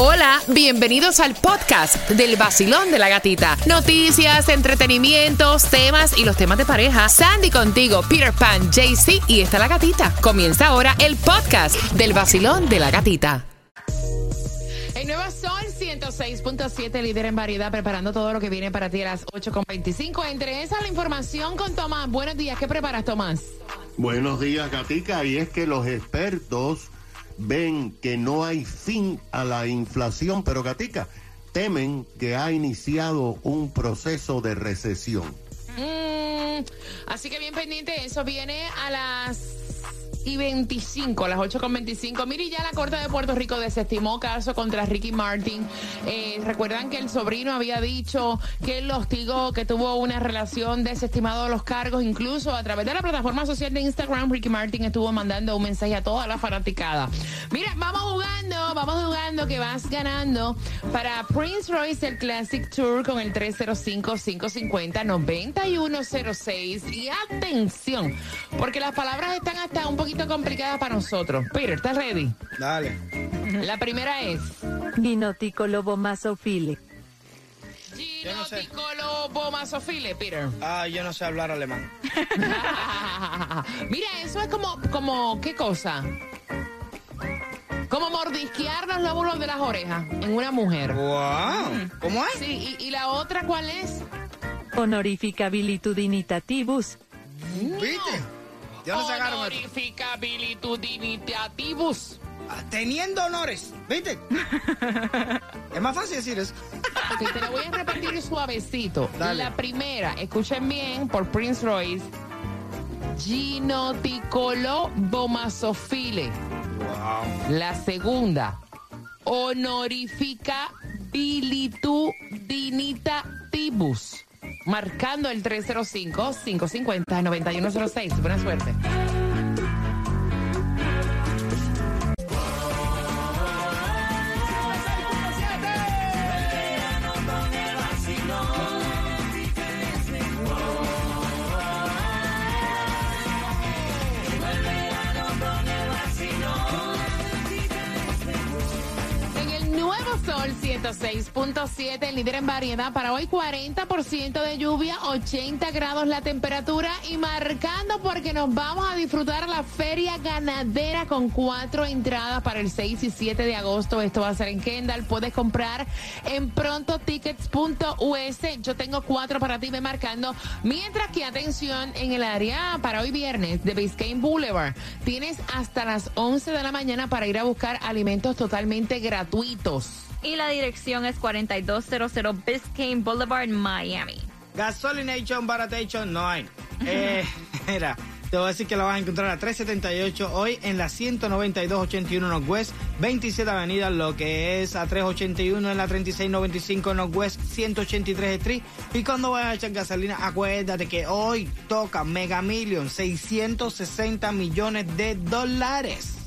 Hola, bienvenidos al podcast del vacilón de la gatita. Noticias, entretenimientos, temas y los temas de pareja. Sandy contigo, Peter Pan, JC y está la gatita. Comienza ahora el podcast del vacilón de la gatita. El nuevo Sol 106.7, líder en variedad, preparando todo lo que viene para ti a las 8.25. Entre esa la información con Tomás. Buenos días, ¿qué preparas, Tomás? Buenos días, Gatica. Y es que los expertos ven que no hay fin a la inflación, pero Gatica, temen que ha iniciado un proceso de recesión. Mm, así que bien pendiente, eso viene a las y 25, a las 8 con 25. Mire, ya la Corte de Puerto Rico desestimó caso contra Ricky Martin. Eh, recuerdan que el sobrino había dicho que él hostigó, que tuvo una relación desestimado los cargos, incluso a través de la plataforma social de Instagram, Ricky Martin estuvo mandando un mensaje a toda la fanaticada. Mira, vamos jugando, vamos jugando que vas ganando para Prince Royce el Classic Tour con el 305-550-9106. Y atención, porque las palabras están hasta un poquito complicada para nosotros. Peter, ¿estás ready? Dale. La primera es. Ginoticolobomazofile. Ginoticolobomazofile, Peter. Ah, yo no sé hablar alemán. Mira, eso es como, como, ¿qué cosa? Como mordisquear los lóbulos de las orejas en una mujer. Wow. ¿Cómo es? Sí, y, y la otra, ¿cuál es? Honorificabilitudinitativus. ¿Viste? ¿De dónde sacaron esto? Honorificabilitudinitativus. Ah, Teniendo honores. ¿Viste? es más fácil decir eso. Ok, te la voy a repetir suavecito. Dale. La primera, escuchen bien, por Prince Royce. Ginoticolobomazofile. Wow. La segunda, honorificabilitudinitativus. Marcando el 305-550-9106. Buena suerte. 106.7, el líder en variedad. Para hoy 40% de lluvia, 80 grados la temperatura y marcando porque nos vamos a disfrutar la feria ganadera con cuatro entradas para el 6 y 7 de agosto. Esto va a ser en Kendall. Puedes comprar en prontotickets.us. Yo tengo cuatro para ti, ve marcando. Mientras que atención en el área para hoy viernes de Biscayne Boulevard. Tienes hasta las 11 de la mañana para ir a buscar alimentos totalmente gratuitos. Y la dirección es 4200 Biscayne Boulevard, Miami. Gasolination, Baratation, no hay. Eh, mira, te voy a decir que la vas a encontrar a 378 hoy en la 19281 Northwest, 27 Avenida, lo que es a 381 en la 3695 Northwest, 183 Street. Y cuando vayas a echar gasolina, acuérdate que hoy toca Mega Million, 660 millones de dólares.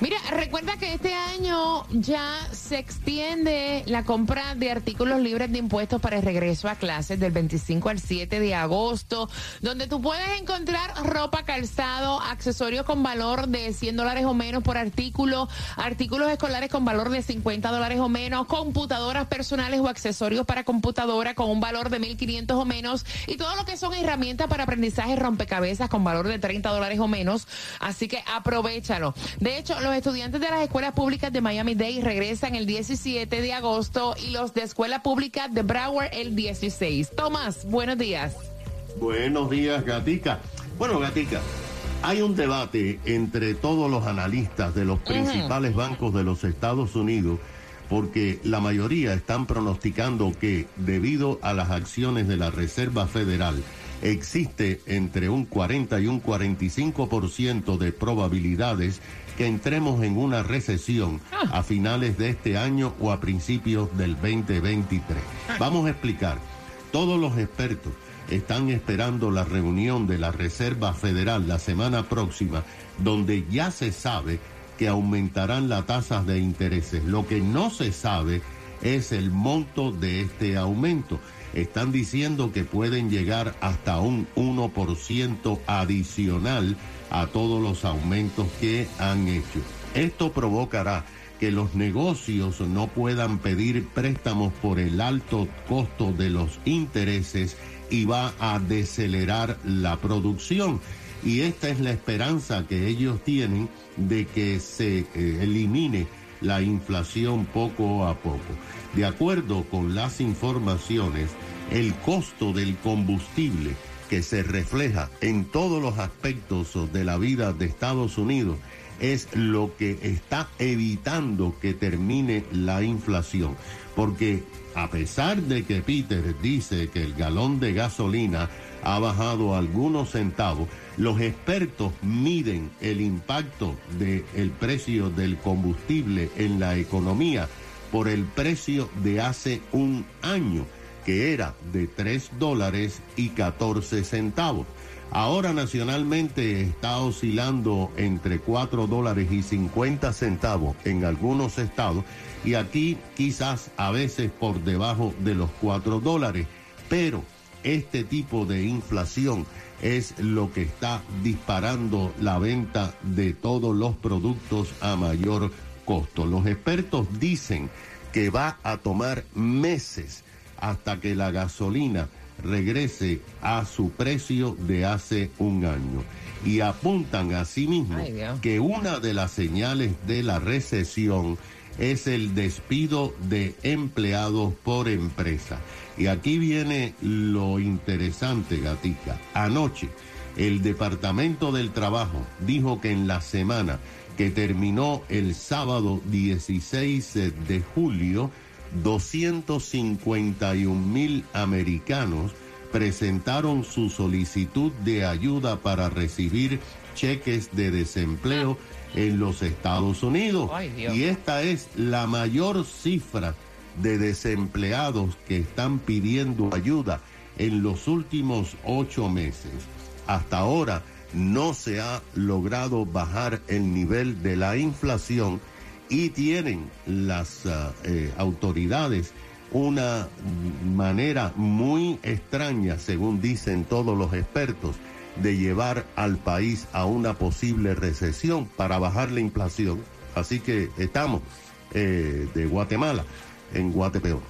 Mira, recuerda que este año ya se extiende la compra de artículos libres de impuestos para el regreso a clases del 25 al 7 de agosto, donde tú puedes encontrar ropa, calzado, accesorios con valor de 100 dólares o menos por artículo, artículos escolares con valor de 50 dólares o menos, computadoras personales o accesorios para computadora con un valor de 1.500 o menos y todo lo que son herramientas para aprendizaje rompecabezas con valor de 30 dólares o menos. Así que aprovechalo. De hecho, los estudiantes de las escuelas públicas de Miami-Dade regresan el 17 de agosto y los de escuela pública de Broward el 16. Tomás, buenos días. Buenos días, Gatica. Bueno, Gatica, hay un debate entre todos los analistas de los principales bancos de los Estados Unidos porque la mayoría están pronosticando que debido a las acciones de la Reserva Federal existe entre un 40 y un 45% de probabilidades que entremos en una recesión a finales de este año o a principios del 2023. Vamos a explicar. Todos los expertos están esperando la reunión de la Reserva Federal la semana próxima, donde ya se sabe que aumentarán las tasas de intereses. Lo que no se sabe es el monto de este aumento. Están diciendo que pueden llegar hasta un 1% adicional a todos los aumentos que han hecho. Esto provocará que los negocios no puedan pedir préstamos por el alto costo de los intereses y va a decelerar la producción. Y esta es la esperanza que ellos tienen de que se eh, elimine la inflación poco a poco. De acuerdo con las informaciones, el costo del combustible que se refleja en todos los aspectos de la vida de Estados Unidos es lo que está evitando que termine la inflación. Porque a pesar de que Peter dice que el galón de gasolina ha bajado algunos centavos, los expertos miden el impacto del precio del combustible en la economía por el precio de hace un año, que era de 3 dólares y 14 centavos. Ahora nacionalmente está oscilando entre 4 dólares y 50 centavos en algunos estados y aquí quizás a veces por debajo de los 4 dólares. Pero este tipo de inflación es lo que está disparando la venta de todos los productos a mayor costo. Los expertos dicen que va a tomar meses hasta que la gasolina regrese a su precio de hace un año. Y apuntan asimismo que una de las señales de la recesión es el despido de empleados por empresa. Y aquí viene lo interesante, Gatica. Anoche, el Departamento del Trabajo dijo que en la semana que terminó el sábado 16 de julio, 251 mil americanos presentaron su solicitud de ayuda para recibir cheques de desempleo en los Estados Unidos. y esta es la mayor cifra de desempleados que están pidiendo ayuda en los últimos ocho meses. Hasta ahora no se ha logrado bajar el nivel de la inflación y tienen las ah, eh, autoridades una manera muy extraña, según dicen todos los expertos, de llevar al país a una posible recesión para bajar la inflación. Así que estamos eh, de Guatemala en Guatepeor.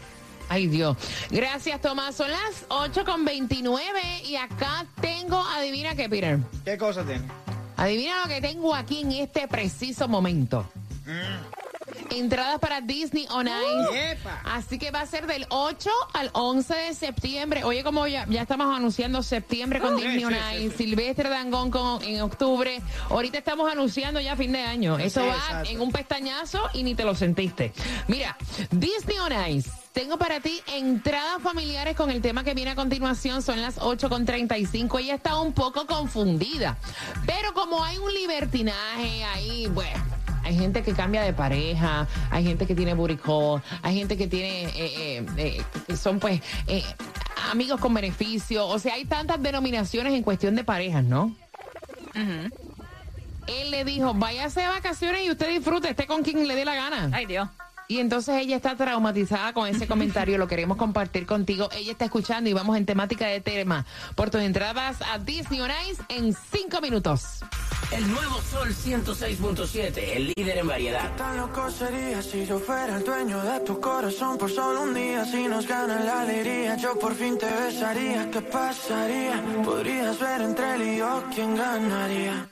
Ay Dios. Gracias, Tomás. Son las 8 con 29 y acá tengo, adivina qué, Peter. ¿Qué cosa tiene? Adivina lo que tengo aquí en este preciso momento. Entradas para Disney on Ice. Así que va a ser del 8 al 11 de septiembre. Oye, como ya, ya estamos anunciando septiembre con Disney on Ice, Silvestre Dangón con, en octubre. Ahorita estamos anunciando ya fin de año. Eso va en un pestañazo y ni te lo sentiste. Mira, Disney on Ice. Tengo para ti entradas familiares con el tema que viene a continuación. Son las 8.35. Ella está un poco confundida. Pero como hay un libertinaje ahí, bueno hay gente que cambia de pareja, hay gente que tiene booty hay gente que tiene, eh, eh, eh, son pues amigos con beneficio, o sea, hay tantas denominaciones en cuestión de parejas, ¿no? Él le dijo, váyase de vacaciones y usted disfrute, esté con quien le dé la gana. Ay, Dios. Y entonces ella está traumatizada con ese comentario, lo queremos compartir contigo. Ella está escuchando y vamos en temática de tema por tus entradas a Disney On Ice en cinco minutos. El nuevo Sol 106.7, el líder en variedad. Tan loco sería si yo fuera el dueño de tu corazón por solo un día. Si nos gana la alegría, yo por fin te besaría. ¿Qué pasaría? Podrías ver entre él y yo quién ganaría.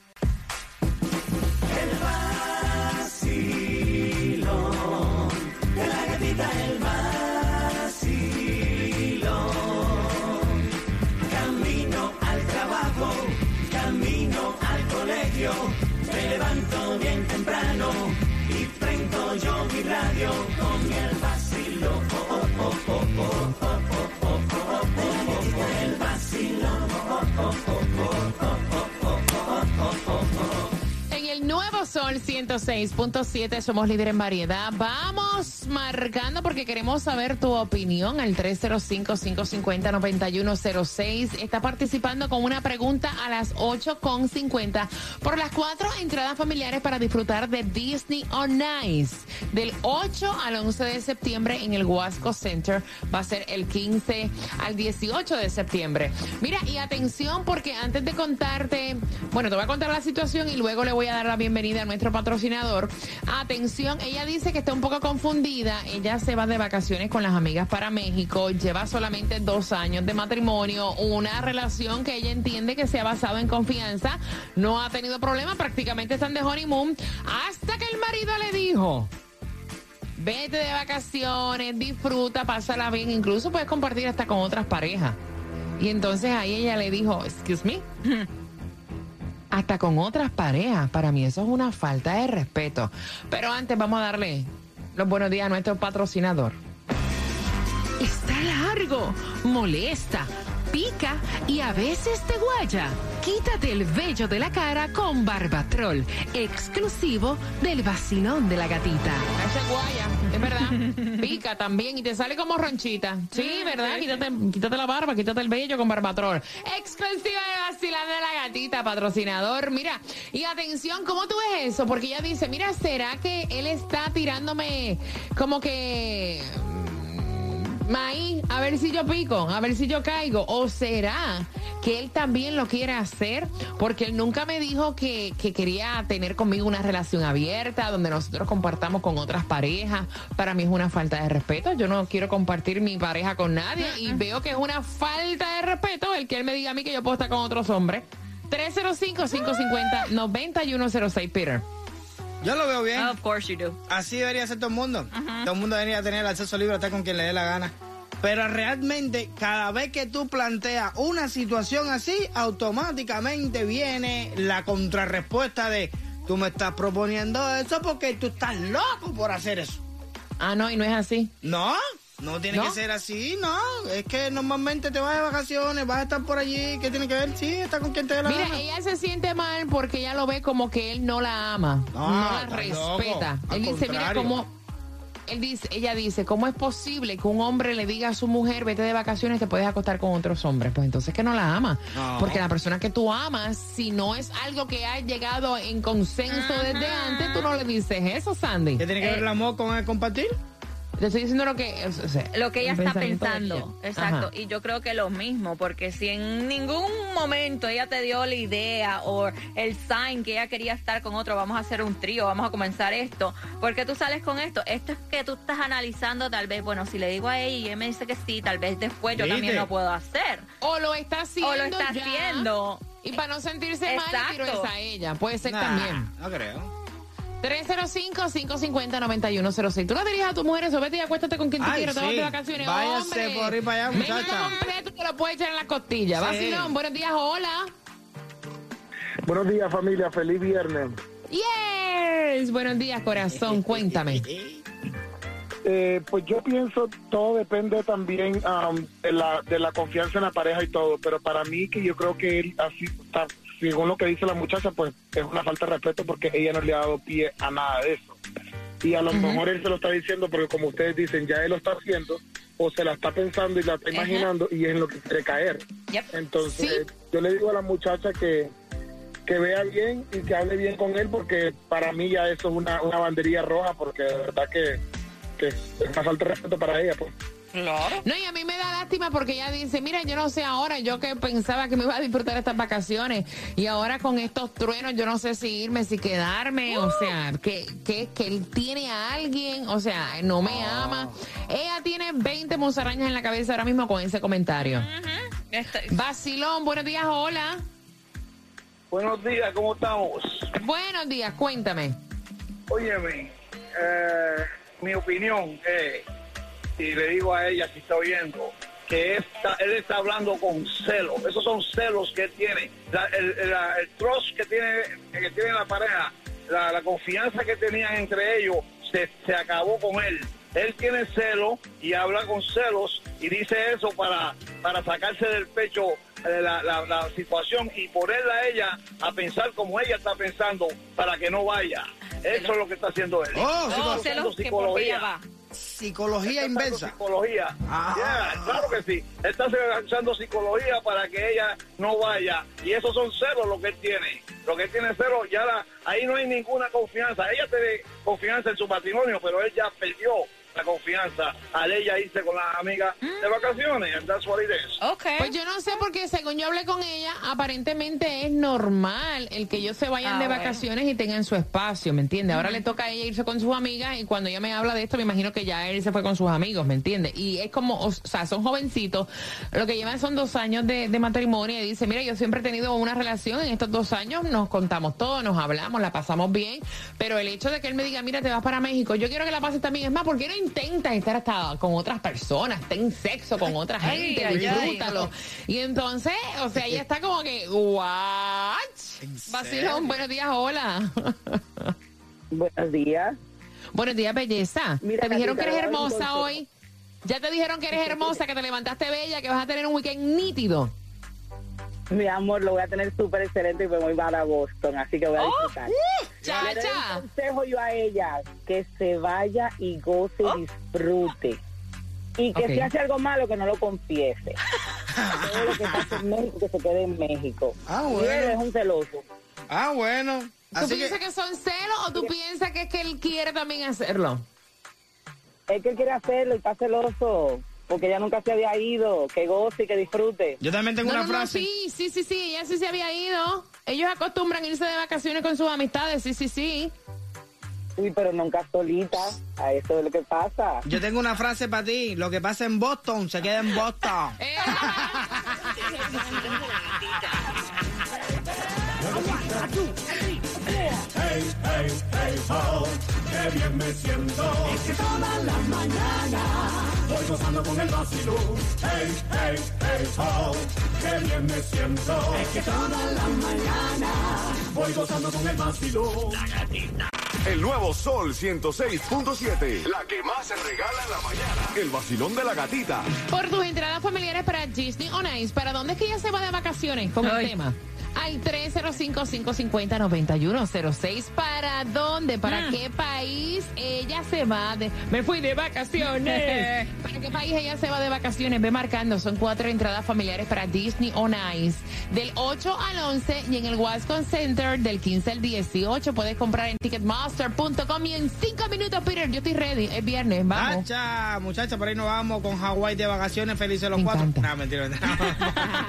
Sol 106.7, somos líder en variedad. Vamos marcando porque queremos saber tu opinión al 305-550-9106. Está participando con una pregunta a las 8.50 por las cuatro entradas familiares para disfrutar de Disney on Ice. Del 8 al 11 de septiembre en el Wasco Center. Va a ser el 15 al 18 de septiembre. Mira, y atención porque antes de contarte, bueno, te voy a contar la situación y luego le voy a dar la bienvenida nuestro patrocinador. Atención, ella dice que está un poco confundida. Ella se va de vacaciones con las amigas para México. Lleva solamente dos años de matrimonio. Una relación que ella entiende que se ha basado en confianza. No ha tenido problemas. Prácticamente están de honeymoon. Hasta que el marido le dijo. Vete de vacaciones, disfruta, pásala bien, incluso puedes compartir hasta con otras parejas. Y entonces ahí ella le dijo, excuse me, hasta con otras parejas. Para mí eso es una falta de respeto. Pero antes vamos a darle los buenos días a nuestro patrocinador. Está largo, molesta, pica y a veces te guaya. Quítate el vello de la cara con Barbatrol, exclusivo del vacilón de la gatita. Ese guaya, es verdad. Pica también y te sale como ronchita. Sí, ¿verdad? Quítate, quítate la barba, quítate el vello con Barbatrol. Exclusivo del vacilón de la gatita, patrocinador. Mira, y atención, ¿cómo tú ves eso? Porque ella dice, mira, ¿será que él está tirándome como que maíz, a ver si yo pico, a ver si yo caigo. ¿O será que él también lo quiere hacer? Porque él nunca me dijo que, que quería tener conmigo una relación abierta, donde nosotros compartamos con otras parejas. Para mí es una falta de respeto. Yo no quiero compartir mi pareja con nadie y veo que es una falta de respeto el que él me diga a mí que yo puedo estar con otros hombres. 305-550-9106, Peter. Yo lo veo bien. Of course you do. Así debería ser todo el mundo. Todo el mundo debería tener el acceso libre a estar con quien le dé la gana. Pero realmente, cada vez que tú planteas una situación así, automáticamente viene la contrarrespuesta de tú me estás proponiendo eso porque tú estás loco por hacer eso. Ah, no, y no es así. No, no tiene ¿No? que ser así, no. Es que normalmente te vas de vacaciones, vas a estar por allí. ¿Qué tiene que ver? Sí, está con quien te dé la Mira, gana. ella se siente mal porque ella lo ve como que él no la ama, No, no, la respeta. Él dice, mira cómo él dice, ella dice, ¿cómo es posible que un hombre le diga a su mujer, vete de vacaciones, te puedes acostar con otros hombres? Pues entonces que no la ama. No. Porque la persona que tú amas, si no es algo que ha llegado en consenso desde antes, tú no le dices eso, Sandy. ¿Qué tiene que ver el amor con el compartir? Te estoy diciendo lo que... o sea, Lo que ella el está pensando. ella. Exacto. Ajá. Y yo creo que lo mismo, porque si en ningún momento ella te dio la idea o el sign que ella quería estar con otro, vamos a hacer un trío, vamos a comenzar esto, porque tú sales con esto, esto es que tú estás analizando tal vez, bueno, si le digo a ella y ella me dice que sí, tal vez después yo ¿Viste? también lo puedo hacer. O lo está haciendo O lo está ya, haciendo. Y para no sentirse mal, tiro Exacto. esa a ella. Puede ser Nah, también. No creo. 305-550-9106. Tú no dirías a tu mujer eso, vete y acuéstate con quien tú Ay, quieras, te vas sí. de vacaciones. Váyase Hombre, por ahí para allá, muchacha. completo te lo puedes echar en la costilla. Sí. Vacilón, buenos días, hola. Buenos días familia, feliz viernes. Yes, buenos días, corazón, cuéntame. Eh, pues yo pienso todo depende también am, de, la, de la confianza en la pareja y todo, pero para mí que yo creo que él así está, según lo que dice la muchacha, pues es una falta de respeto porque ella no le ha dado pie a nada de eso. Y a lo mejor él se lo está diciendo porque como ustedes dicen, ya él lo está haciendo o se la está pensando y la está imaginando y es en lo que quiere caer. Yep. Entonces, yo le digo a la muchacha que, que vea bien y que hable bien con él, porque para mí ya eso es una, una banderilla roja, porque de verdad que, que es una falta de respeto para ella. Pues. No, y a mí lástima porque ella dice, mira, yo no sé ahora, yo que pensaba que me iba a disfrutar estas vacaciones y ahora con estos truenos yo no sé si irme, si quedarme, o sea, que, que, que él tiene a alguien, o sea, no me ama. Ella tiene 20 musarañas en la cabeza ahora mismo con ese comentario. Vacilón, buenos días, hola. Buenos días, ¿cómo estamos? Buenos días, cuéntame. Óyeme, eh, mi opinión es, y le digo a ella si está oyendo, que esta- él está hablando con celos. Esos son celos que él tiene. La- el, la- el trust que tiene, que tiene la pareja, la, la confianza que tenían entre ellos, se, se acabó con él. Él tiene celos y habla con celos y dice eso para, para sacarse del pecho eh, la, la- la situación y ponerla a ella a pensar como ella está pensando para que no vaya. Eso es lo que está haciendo él. Oh, Oh, celos que porque ella va. Psicología inversa. Psicología. Ah. Yeah, claro que sí. Está usando psicología para que ella no vaya. Y esos son celos lo que él tiene. Lo que él tiene celos, ya la- ahí no hay ninguna confianza. Ella tiene confianza en su matrimonio, pero él ya perdió la confianza. al ella irse con las amigas de vacaciones. And that's what it is. Ok. Pues yo no sé porque según yo hablé con ella, aparentemente es normal el que ellos se vayan Ah, de bueno. vacaciones y tengan su espacio, ¿me entiendes? Ahora le toca a ella irse con sus amigas y cuando ella me habla de esto me imagino que ya él se fue con sus amigos, ¿me entiendes? Y es como, o sea, son jovencitos, lo que llevan son dos años de, de matrimonio y dice, mira, yo siempre he tenido una relación, en estos dos años nos contamos todo, nos hablamos, la pasamos bien, pero el hecho de que él me diga, mira, te vas para México, yo quiero que la pases también, es más, ¿por qué no intentas estar hasta con otras personas, ten sexo con otra Ay, gente, ay, ay. disfrútalo? Y entonces, o sea, ella está como que, ¿what? Vacilón, buenos días, hola. Buenos días. buenos días, belleza. Mira, te dijeron que eres hermosa hoy. Ya te dijeron que eres hermosa, que te levantaste bella, que vas a tener un weekend nítido. Mi amor, lo voy a tener súper excelente y me voy para Boston, así que voy a disfrutar. Le doy un consejo yo a ella, que se vaya y goce y disfrute. Y que si hace algo malo, que no lo confiese. Todo lo que pasa en México, que se quede en México. Ah, Y bueno. él es un celoso. Ah, bueno. ¿Tú Así piensas que, que... son celos o tú piensas que es que él quiere también hacerlo? Es que él quiere hacerlo y está celoso, porque ella nunca se había ido. Que goce y que disfrute. yo también tengo No, una no, no, frase. sí, sí, sí, sí, ella sí se había ido. Ellos acostumbran irse de vacaciones con sus amistades, sí, sí, sí. Sí, pero nunca solita. A eso es lo que pasa. Yo tengo una frase para ti. Lo que pasa en Boston se queda en Boston. Eh, Qué bien me siento. Es que toda la mañana voy gozando con el vacilón. Hey, hey, hey, ho. Qué bien me siento. Es que toda la mañana voy gozando con el vacilón. La gatita. El nuevo Sol 106.7. La que más se regala en la mañana. El vacilón de la gatita. Por tus entradas familiares para Disney on Ice, ¿para dónde es que ella se va de vacaciones con el Ay. tema? Al 305-550-9106. ¿Para dónde? ¿Para Mm. qué país ella se va de... Me fui de vacaciones. ¿Para qué país ella se va de vacaciones? Ve marcando. Son cuatro entradas familiares para Disney on Ice. Del 8 al 11 y en el Wascon Center del 15 al 18. Puedes comprar en ticketmaster.com y en cinco minutos, Peter, yo estoy ready. Es viernes, vamos. Hacha, muchacha, por ahí nos vamos con Hawái de vacaciones, felices los Me cuatro. encanta. No, mentira, mentira.